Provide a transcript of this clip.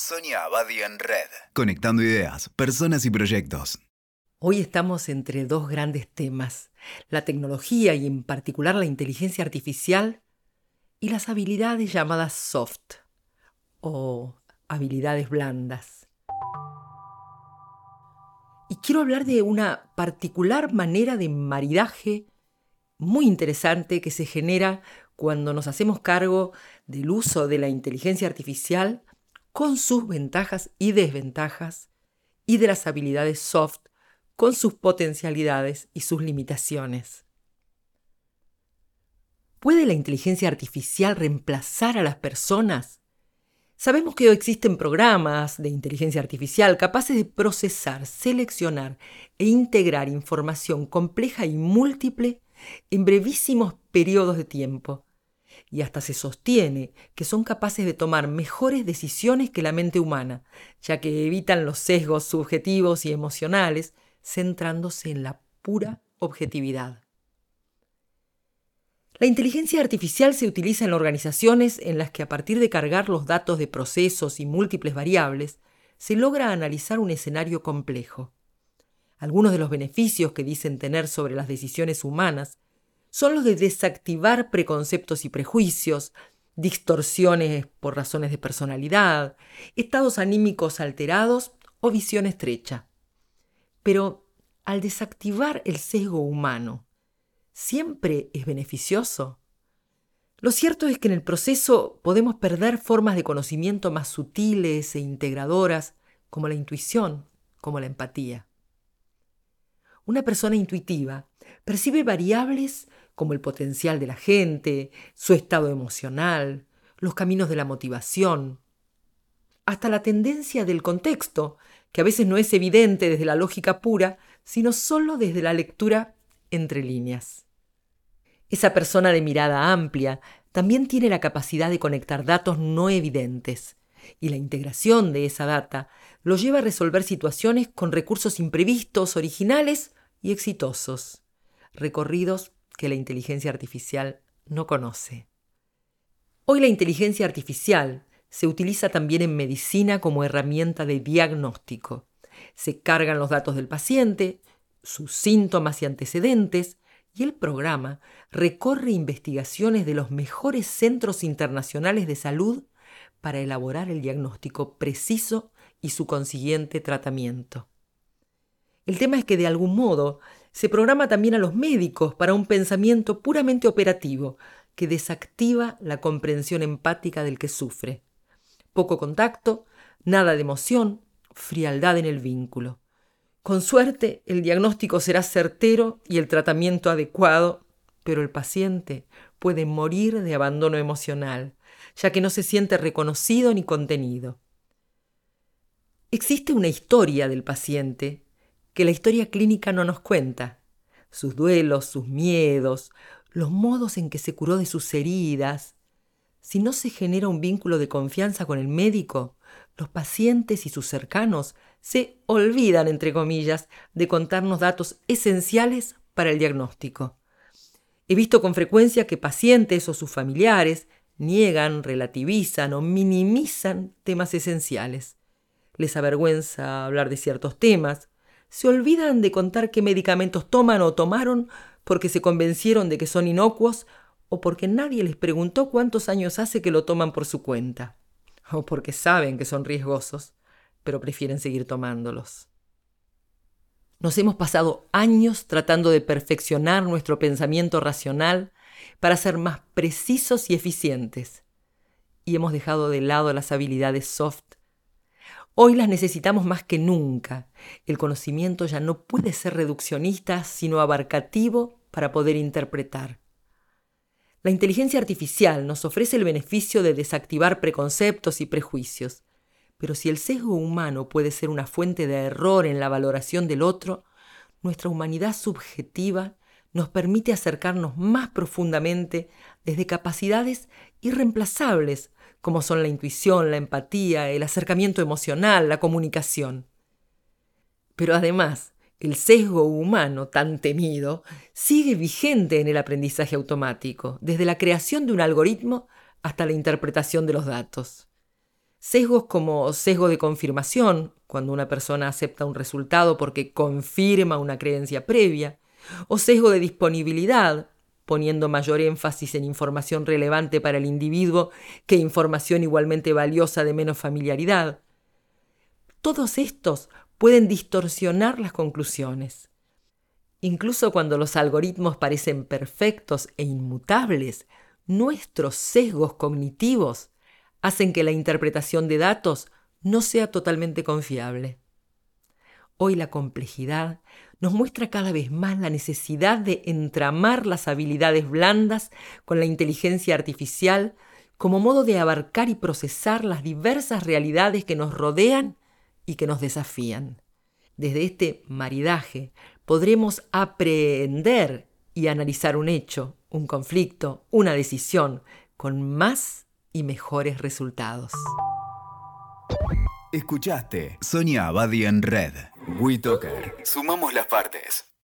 Sonia Abadi en Red. Conectando ideas, personas y proyectos. Hoy estamos entre dos grandes temas, la tecnología y en particular la inteligencia artificial y las habilidades llamadas soft o habilidades blandas. Y quiero hablar de una particular manera de maridaje muy interesante que se genera cuando nos hacemos cargo del uso de la inteligencia artificial con sus ventajas y desventajas y de las habilidades soft con sus potencialidades y sus limitaciones. ¿Puede la inteligencia artificial reemplazar a las personas? Sabemos que existen programas de inteligencia artificial capaces de procesar, seleccionar e integrar información compleja y múltiple en brevísimos periodos de tiempo, y hasta se sostiene que son capaces de tomar mejores decisiones que la mente humana, ya que evitan los sesgos subjetivos y emocionales, centrándose en la pura objetividad. La inteligencia artificial se utiliza en organizaciones en las que a partir de cargar los datos de procesos y múltiples variables, se logra analizar un escenario complejo. Algunos de los beneficios que dicen tener sobre las decisiones humanas son los de desactivar preconceptos y prejuicios, distorsiones por razones de personalidad, estados anímicos alterados o visión estrecha. Pero al desactivar el sesgo humano, ¿siempre es beneficioso? Lo cierto es que en el proceso podemos perder formas de conocimiento más sutiles e integradoras, como la intuición, como la empatía. Una persona intuitiva percibe variables como el potencial de la gente, su estado emocional, los caminos de la motivación, hasta la tendencia del contexto, que a veces no es evidente desde la lógica pura, sino solo desde la lectura entre líneas. Esa persona de mirada amplia también tiene la capacidad de conectar datos no evidentes, y la integración de esa data lo lleva a resolver situaciones con recursos imprevistos, originales y exitosos, recorridos que la inteligencia artificial no conoce. Hoy la inteligencia artificial se utiliza también en medicina como herramienta de diagnóstico. Se cargan los datos del paciente, sus síntomas y antecedentes, y el programa recorre investigaciones de los mejores centros internacionales de salud para elaborar el diagnóstico preciso y su consiguiente tratamiento. El tema es que de algún modo se programa también a los médicos para un pensamiento puramente operativo que desactiva la comprensión empática del que sufre. Poco contacto, nada de emoción, frialdad en el vínculo. Con suerte, el diagnóstico será certero y el tratamiento adecuado, pero el paciente puede morir de abandono emocional, ya que no se siente reconocido ni contenido. Existe una historia del paciente que la historia clínica no nos cuenta. Sus duelos, sus miedos, los modos en que se curó de sus heridas. Si no se genera un vínculo de confianza con el médico, los pacientes y sus cercanos se olvidan, entre comillas, de contarnos datos esenciales para el diagnóstico. He visto con frecuencia que pacientes o sus familiares niegan, relativizan o minimizan temas esenciales. Les avergüenza hablar de ciertos temas, se olvidan de contar qué medicamentos toman o tomaron porque se convencieron de que son inocuos o porque nadie les preguntó cuántos años hace que lo toman por su cuenta, o porque saben que son riesgosos, pero prefieren seguir tomándolos. Nos hemos pasado años tratando de perfeccionar nuestro pensamiento racional para ser más precisos y eficientes, y hemos dejado de lado las habilidades soft Hoy las necesitamos más que nunca. El conocimiento ya no puede ser reduccionista, sino abarcativo para poder interpretar. La inteligencia artificial nos ofrece el beneficio de desactivar preconceptos y prejuicios, pero si el sesgo humano puede ser una fuente de error en la valoración del otro, nuestra humanidad subjetiva nos permite acercarnos más profundamente desde capacidades irreemplazables como son la intuición, la empatía, el acercamiento emocional, la comunicación. Pero además, el sesgo humano tan temido sigue vigente en el aprendizaje automático, desde la creación de un algoritmo hasta la interpretación de los datos. Sesgos como sesgo de confirmación, cuando una persona acepta un resultado porque confirma una creencia previa, o sesgo de disponibilidad, poniendo mayor énfasis en información relevante para el individuo que información igualmente valiosa de menos familiaridad. Todos estos pueden distorsionar las conclusiones. Incluso cuando los algoritmos parecen perfectos e inmutables, nuestros sesgos cognitivos hacen que la interpretación de datos no sea totalmente confiable. Hoy la complejidad nos muestra cada vez más la necesidad de entramar las habilidades blandas con la inteligencia artificial como modo de abarcar y procesar las diversas realidades que nos rodean y que nos desafían. Desde este maridaje podremos aprender y analizar un hecho, un conflicto, una decisión, con más y mejores resultados. Escuchaste Sonia Abadi en Red. WeToker. Sumamos las partes.